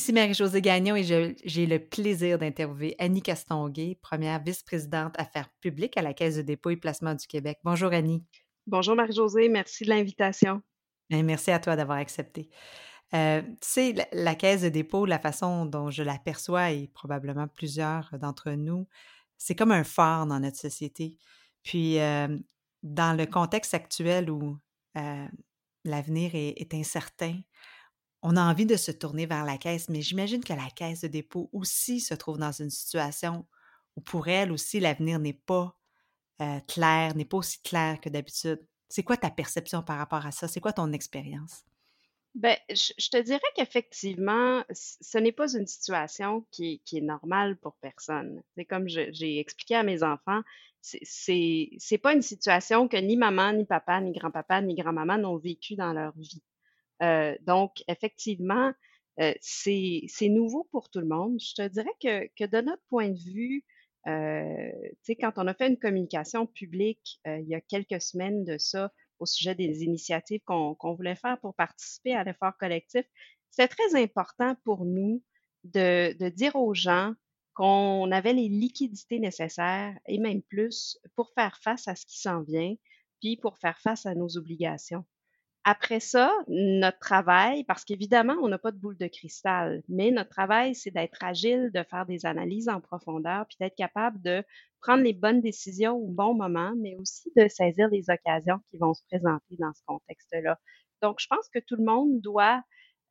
Ici Marie-Josée Gagnon et j'ai le plaisir d'interviewer Annie Castonguay, première vice-présidente affaires publiques à la Caisse de dépôt et placement du Québec. Bonjour Annie. Bonjour Marie-Josée, merci de l'invitation. Merci à toi d'avoir accepté. Euh, tu sais, la, Caisse de dépôt, la façon dont je l'aperçois et probablement plusieurs d'entre nous, c'est comme un phare dans notre société. Puis, euh, dans le contexte actuel où euh, l'avenir est, incertain, on a envie de se tourner vers la caisse, mais j'imagine que la caisse de dépôt aussi se trouve dans une situation où pour elle aussi l'avenir n'est pas euh, clair, n'est pas aussi clair que d'habitude. C'est quoi ta perception par rapport à ça? C'est quoi ton expérience? Ben, je, te dirais qu'effectivement, ce n'est pas une situation qui, qui est normale pour personne. C'est comme j'ai expliqué à mes enfants, c'est pas une situation que ni maman, ni papa, ni grand-papa, ni grand-maman n'ont vécu dans leur vie. Euh, donc, effectivement, euh, c'est nouveau pour tout le monde. Je te dirais que, de notre point de vue, euh, quand on a fait une communication publique il y a quelques semaines de ça au sujet des initiatives qu'on voulait faire pour participer à l'effort collectif, c'est très important pour nous de dire aux gens qu'on avait les liquidités nécessaires et même plus pour faire face à ce qui s'en vient, puis pour faire face à nos obligations. Après ça, notre travail, parce qu'évidemment, on n'a pas de boule de cristal, mais notre travail, c'est d'être agile, de faire des analyses en profondeur, puis d'être capable de prendre les bonnes décisions au bon moment, mais aussi de saisir les occasions qui vont se présenter dans ce contexte-là. Donc, je pense que tout le monde doit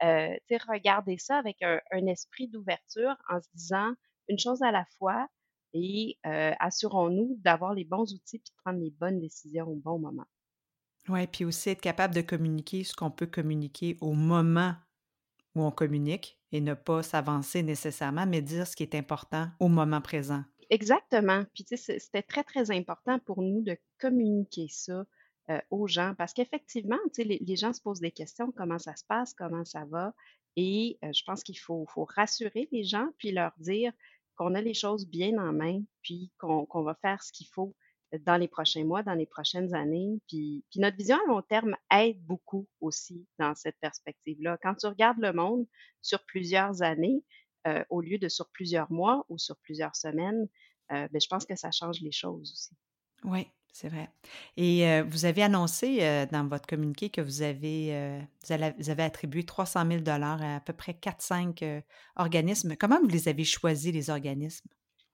euh, regarder ça avec un, un esprit d'ouverture en se disant, une chose à la fois et euh, assurons-nous d'avoir les bons outils et de prendre les bonnes décisions au bon moment. Oui, puis aussi être capable de communiquer ce qu'on peut communiquer au moment où on communique et ne pas s'avancer nécessairement, mais dire ce qui est important au moment présent. Exactement. Puis tu sais, c'était très, très important pour nous de communiquer ça euh, aux gens parce qu'effectivement, tu sais, les, gens se posent des questions, comment ça se passe, comment ça va. Et euh, je pense qu'il faut rassurer les gens puis leur dire, qu'on a les choses bien en main, puis qu'on va faire ce qu'il faut dans les prochains mois, dans les prochaines années. Puis, notre vision à long terme aide beaucoup aussi dans cette perspective-là. Quand tu regardes le monde sur plusieurs années, euh, au lieu de sur plusieurs mois ou sur plusieurs semaines, euh, ben, je pense que ça change les choses aussi. Oui, c'est vrai. Et euh, vous avez annoncé dans votre communiqué que vous avez, vous, avez attribué 300 000 à à peu près 4-5 organismes. Comment vous les avez choisis, les organismes?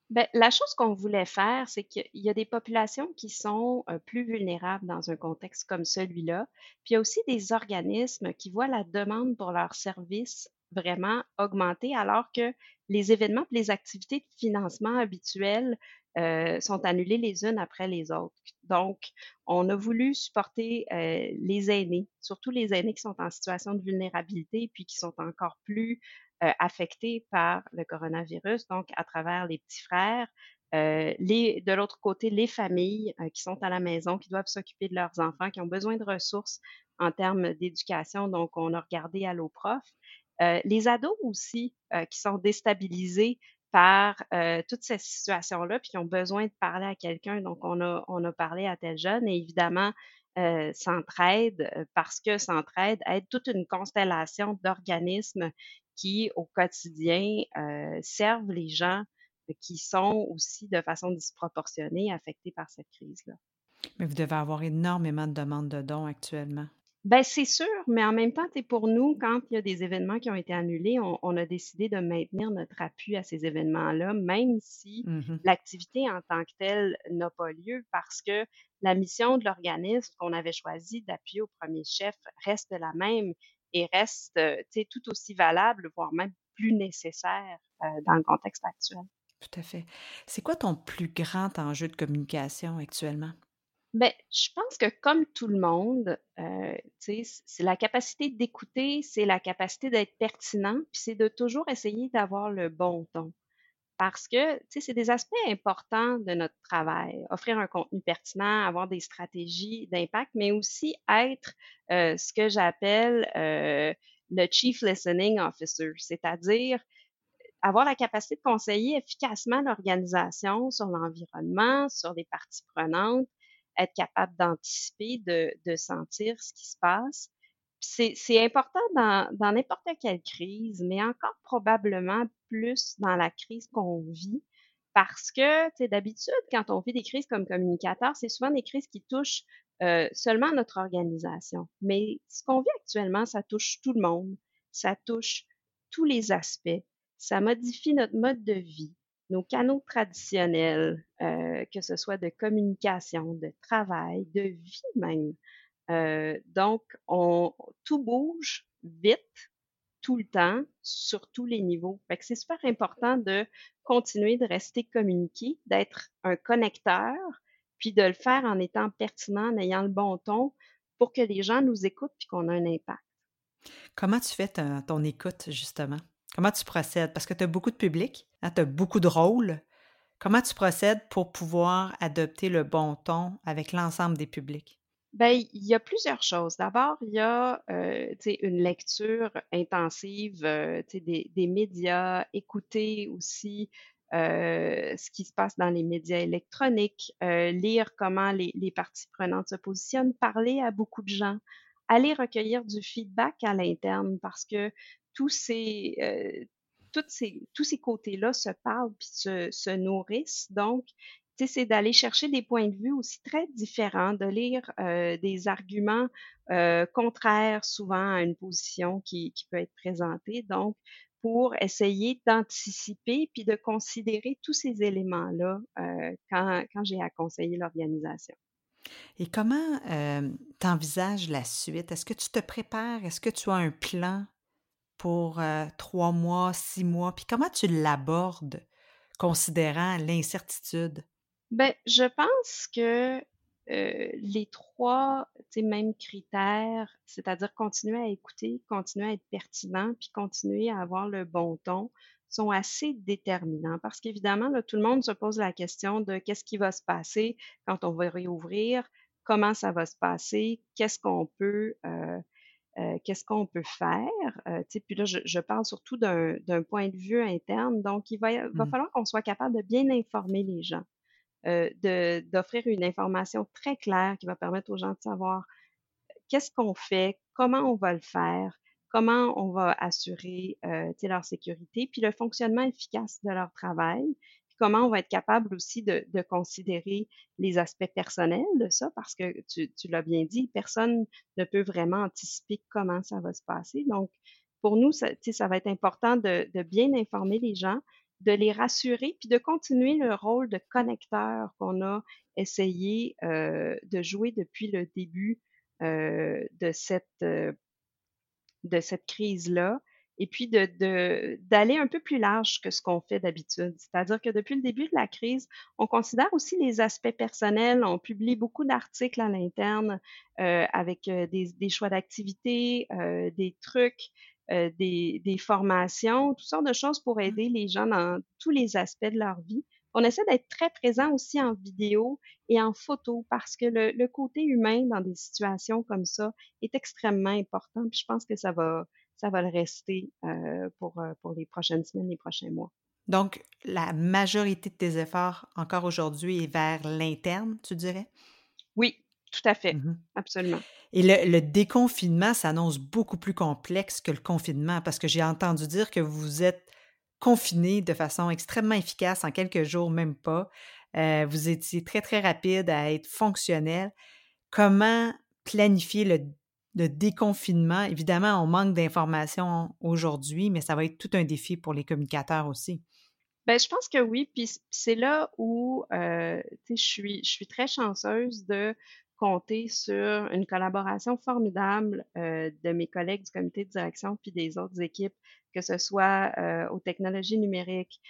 Bien, la chose qu'on voulait faire, c'est qu'il y a des populations qui sont plus vulnérables dans un contexte comme celui-là. Puis il y a aussi des organismes qui voient la demande pour leurs services vraiment augmenter alors que les événements les activités de financement habituelles euh, sont annulées les unes après les autres. Donc, on a voulu supporter euh, les aînés, surtout les aînés qui sont en situation de vulnérabilité puis qui sont encore plus euh, affectés par le coronavirus, donc à travers les petits frères. Les, de l'autre côté, les familles qui sont à la maison, qui doivent s'occuper de leurs enfants, qui ont besoin de ressources en termes d'éducation. Donc, on a regardé à l'eau prof. les ados aussi, qui sont déstabilisés par euh, toutes ces situations-là, puis qui ont besoin de parler à quelqu'un. Donc, on a, on a parlé à tel jeune et évidemment, euh, Centraide, euh, parce que Centraide aide toute une constellation d'organismes qui, au quotidien, euh, servent les gens qui sont aussi de façon disproportionnée affectés par cette crise-là. Mais vous devez avoir énormément de demandes de dons actuellement. Ben, c'est sûr, mais en même temps, pour nous, quand il y a des événements qui ont été annulés, on, a décidé de maintenir notre appui à ces événements-là, même si mmh l'activité en tant que telle n'a pas lieu, parce que la mission de l'organisme qu'on avait choisi d'appuyer au premier chef reste la même et reste euh, tout aussi valable, voire même plus nécessaire euh, dans le contexte actuel. Tout à fait. C'est quoi ton plus grand enjeu de communication actuellement? Ben, je pense que comme tout le monde, sais, c'est la capacité d'écouter, c'est la capacité d'être pertinent, puis c'est de toujours essayer d'avoir le bon ton. Parce que, tu sais, c'est des aspects importants de notre travail. Offrir un contenu pertinent, avoir des stratégies d'impact, mais aussi être, heu, ce que j'appelle, heu, le Chief Listening Officer, c'est-à-dire avoir la capacité de conseiller efficacement l'organisation sur l'environnement, sur les parties prenantes, être capable d'anticiper, de, de sentir ce qui se passe. C'est important dans n'importe quelle crise, mais encore probablement plus dans la crise qu'on vit, parce que, tu sais, d'habitude, quand on vit des crises comme communicateur, c'est souvent des crises qui touchent euh, seulement notre organisation. Mais ce qu'on vit actuellement, ça touche tout le monde, ça touche tous les aspects, ça modifie notre mode de vie, nos canaux traditionnels, euh, que ce soit de communication, de travail, de vie même. Euh, donc, on, tout bouge vite, tout le temps, sur tous les niveaux. C'est super important de continuer de rester communiqué, d'être un connecteur, puis de le faire en étant pertinent, en ayant le bon ton pour que les gens nous écoutent puis qu'on a un impact. Comment tu fais ton écoute, justement? Comment tu procèdes? Parce que tu as beaucoup de public, hein, tu as beaucoup de rôles. Comment tu procèdes pour pouvoir adopter le bon ton avec l'ensemble des publics? Bien, il y a plusieurs choses. D'abord, il y a euh, une lecture intensive euh, des, des, médias, écouter aussi euh, ce qui se passe dans les médias électroniques, euh, lire comment les, les parties prenantes se positionnent, parler à beaucoup de gens, aller recueillir du feedback à l'interne parce que tous ces, euh, ces, tous ces côtés-là se parlent puis se, se nourrissent. Donc, c'est d'aller chercher des points de vue aussi très différents, de lire euh, des arguments euh, contraires souvent à une position qui, peut être présentée. Donc, pour essayer d'anticiper puis de considérer tous ces éléments-là euh, quand, quand j'ai à conseiller l'organisation. Et comment t'envisages la suite? Est-ce que tu te prépares? Est-ce que tu as un plan pour trois mois, six mois? Puis comment tu l'abordes, considérant l'incertitude? Ben, je pense que euh, les trois mêmes critères, c'est-à-dire continuer à écouter, continuer à être pertinent, puis continuer à avoir le bon ton, sont assez déterminants parce qu'évidemment, tout le monde se pose la question de qu'est-ce qui va se passer quand on va réouvrir, comment ça va se passer, qu'est-ce qu'on peut euh, euh, qu'est-ce qu'on peut faire. Euh, puis là, je, je parle surtout d'un point de vue interne. Donc, il va, va mmh. falloir qu'on soit capable de bien informer les gens, euh, d'offrir une information très claire qui va permettre aux gens de savoir qu'est-ce qu'on fait, comment on va le faire, comment on va assurer euh, leur sécurité, puis le fonctionnement efficace de leur travail comment on va être capable aussi de, de, considérer les aspects personnels de ça, parce que tu, tu l'as bien dit, personne ne peut vraiment anticiper comment ça va se passer. Donc, pour nous, ça, ça va être important de, de, bien informer les gens, de les rassurer, puis de continuer le rôle de connecteur qu'on a essayé euh, de jouer depuis le début euh, de cette, euh, de cette crise-là et puis de, d'aller un peu plus large que ce qu'on fait d'habitude. C'est-à-dire que depuis le début de la crise, on considère aussi les aspects personnels. On publie beaucoup d'articles à l'interne euh, avec euh, des, des, choix d'activités, des trucs, euh, des, des, formations, toutes sortes de choses pour mmh. aider les gens dans tous les aspects de leur vie. On essaie d'être très présent aussi en vidéo et en photo parce que le, le côté humain dans des situations comme ça est extrêmement important. Puis je pense que ça va, ça va le rester euh, pour, euh, pour les prochaines semaines, les prochains mois. Donc, la majorité de tes efforts encore aujourd'hui est vers l'interne, tu dirais? Oui, tout à fait, mmh absolument. Et le, le déconfinement s'annonce beaucoup plus complexe que le confinement parce que j'ai entendu dire que vous êtes confiné de façon extrêmement efficace en quelques jours, même pas. Euh, vous étiez très, très rapide à être fonctionnel. Comment planifier le déconfinement? Évidemment, on manque d'informations aujourd'hui, mais ça va être tout un défi pour les communicateurs aussi. Bien, je pense que oui. Puis c'est là où euh, je, suis, je suis très chanceuse de compter sur une collaboration formidable euh, de mes collègues du comité de direction puis des autres équipes, que ce soit euh, aux technologies numériques,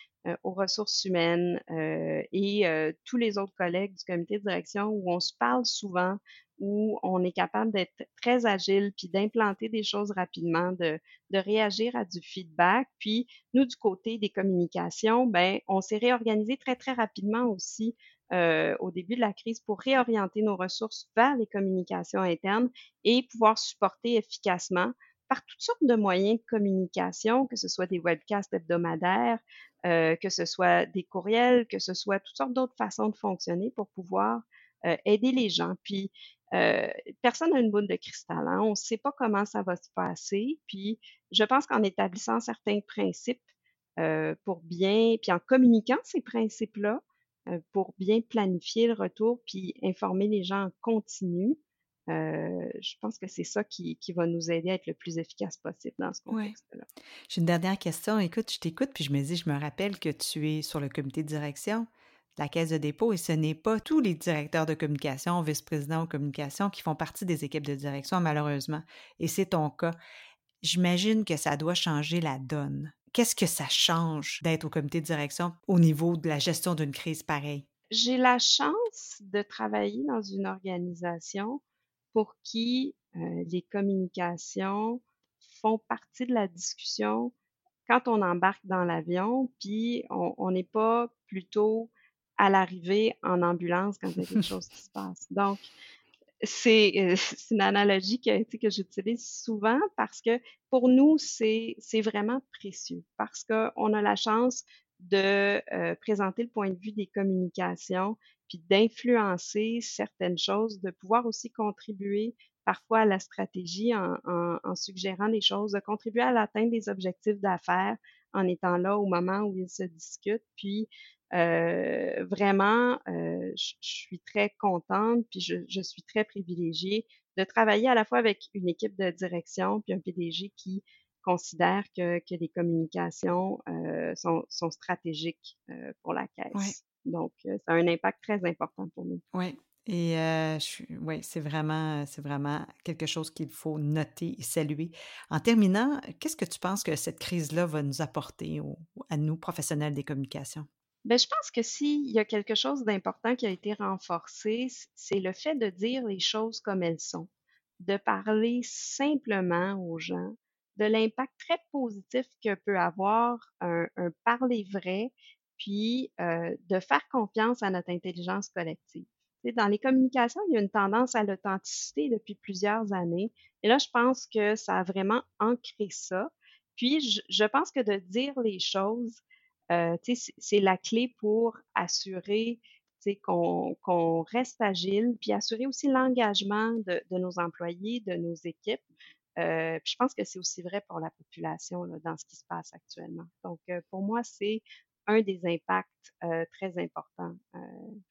aux ressources humaines et tous les autres collègues du comité de direction où on se parle souvent, où on est capable d'être très agile, puis d'implanter des choses rapidement, de, de, réagir à du feedback. Puis nous, du côté des communications, ben, on s'est réorganisé très, très rapidement aussi euh, au début de la crise pour réorienter nos ressources vers les communications internes et pouvoir supporter efficacement par toutes sortes de moyens de communication, que ce soit des webcasts hebdomadaires, euh, que ce soit des courriels, que ce soit toutes sortes d'autres façons de fonctionner pour pouvoir euh, aider les gens. Puis euh, personne n'a une boule de cristal. Hein. On ne sait pas comment ça va se passer. Puis, je pense qu'en établissant certains principes euh, pour bien, puis en communiquant ces principes-là, pour bien planifier le retour, puis informer les gens en continu, je pense que c'est ça qui, va nous aider à être le plus efficace possible dans ce contexte-là. J'ai une dernière question. Écoute, je t'écoute, puis je me dis, je me rappelle que tu es sur le comité de direction la caisse de dépôt et ce n'est pas tous les directeurs de communication, vice-présidents de communication qui font partie des équipes de direction, malheureusement. Et c'est ton cas. J'imagine que ça doit changer la donne. Qu'est-ce que ça change d'être au comité de direction au niveau de la gestion d'une crise pareille? J'ai la chance de travailler dans une organisation pour qui euh, les communications font partie de la discussion quand on embarque dans l'avion, puis on n'est pas plutôt à l'arrivée en ambulance quand il y a quelque chose qui se passe. Donc, c'est euh, une analogie que, que j'utilise souvent parce que pour nous, c'est vraiment précieux parce qu'on a la chance de euh, présenter le point de vue des communications, puis d'influencer certaines choses, de pouvoir aussi contribuer parfois à la stratégie en, en, en suggérant des choses, de contribuer à l'atteinte des objectifs d'affaires en étant là au moment où ils se discutent, puis euh, vraiment, euh, je suis très contente, puis je, je, suis très privilégiée de travailler à la fois avec une équipe de direction, puis un PDG qui considère que, que les communications euh, sont, sont, stratégiques pour la caisse. Donc, ça a un impact très important pour nous. Oui. Et euh, oui, c'est vraiment, c'est vraiment quelque chose qu'il faut noter et saluer. En terminant, qu'est-ce que tu penses que cette crise-là va nous apporter à nous, professionnels des communications? Ben, je pense que s'il y a quelque chose d'important qui a été renforcé, c'est le fait de dire les choses comme elles sont, de parler simplement aux gens, de l'impact très positif que peut avoir un, parler vrai, puis euh, de faire confiance à notre intelligence collective. dans les communications, il y a une tendance à l'authenticité depuis plusieurs années. Et là, je pense que ça a vraiment ancré ça. Puis, je, je pense que de dire les choses, euh, c'est la clé pour assurer qu'on reste agile, puis assurer aussi l'engagement de, nos employés, de nos équipes. Euh, je pense que c'est aussi vrai pour la population dans ce qui se passe actuellement. Donc, euh, pour moi, c'est un des impacts très importants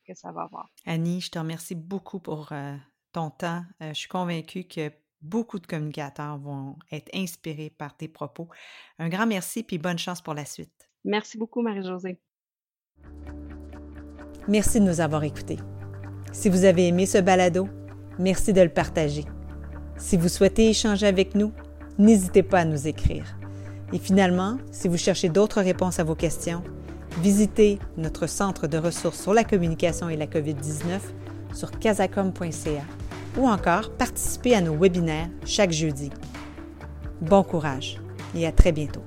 que ça va avoir. Annie, je te remercie beaucoup pour ton temps. je suis convaincue que beaucoup de communicateurs vont être inspirés par tes propos. Un grand merci, puis bonne chance pour la suite. Merci beaucoup, Marie-Josée. Merci de nous avoir écoutés. Si vous avez aimé ce balado, merci de le partager. Si vous souhaitez échanger avec nous, n'hésitez pas à nous écrire. Et finalement, si vous cherchez d'autres réponses à vos questions, visitez notre centre de ressources sur la communication et la COVID-19 sur casacom.ca ou encore participez à nos webinaires chaque jeudi. Bon courage et à très bientôt.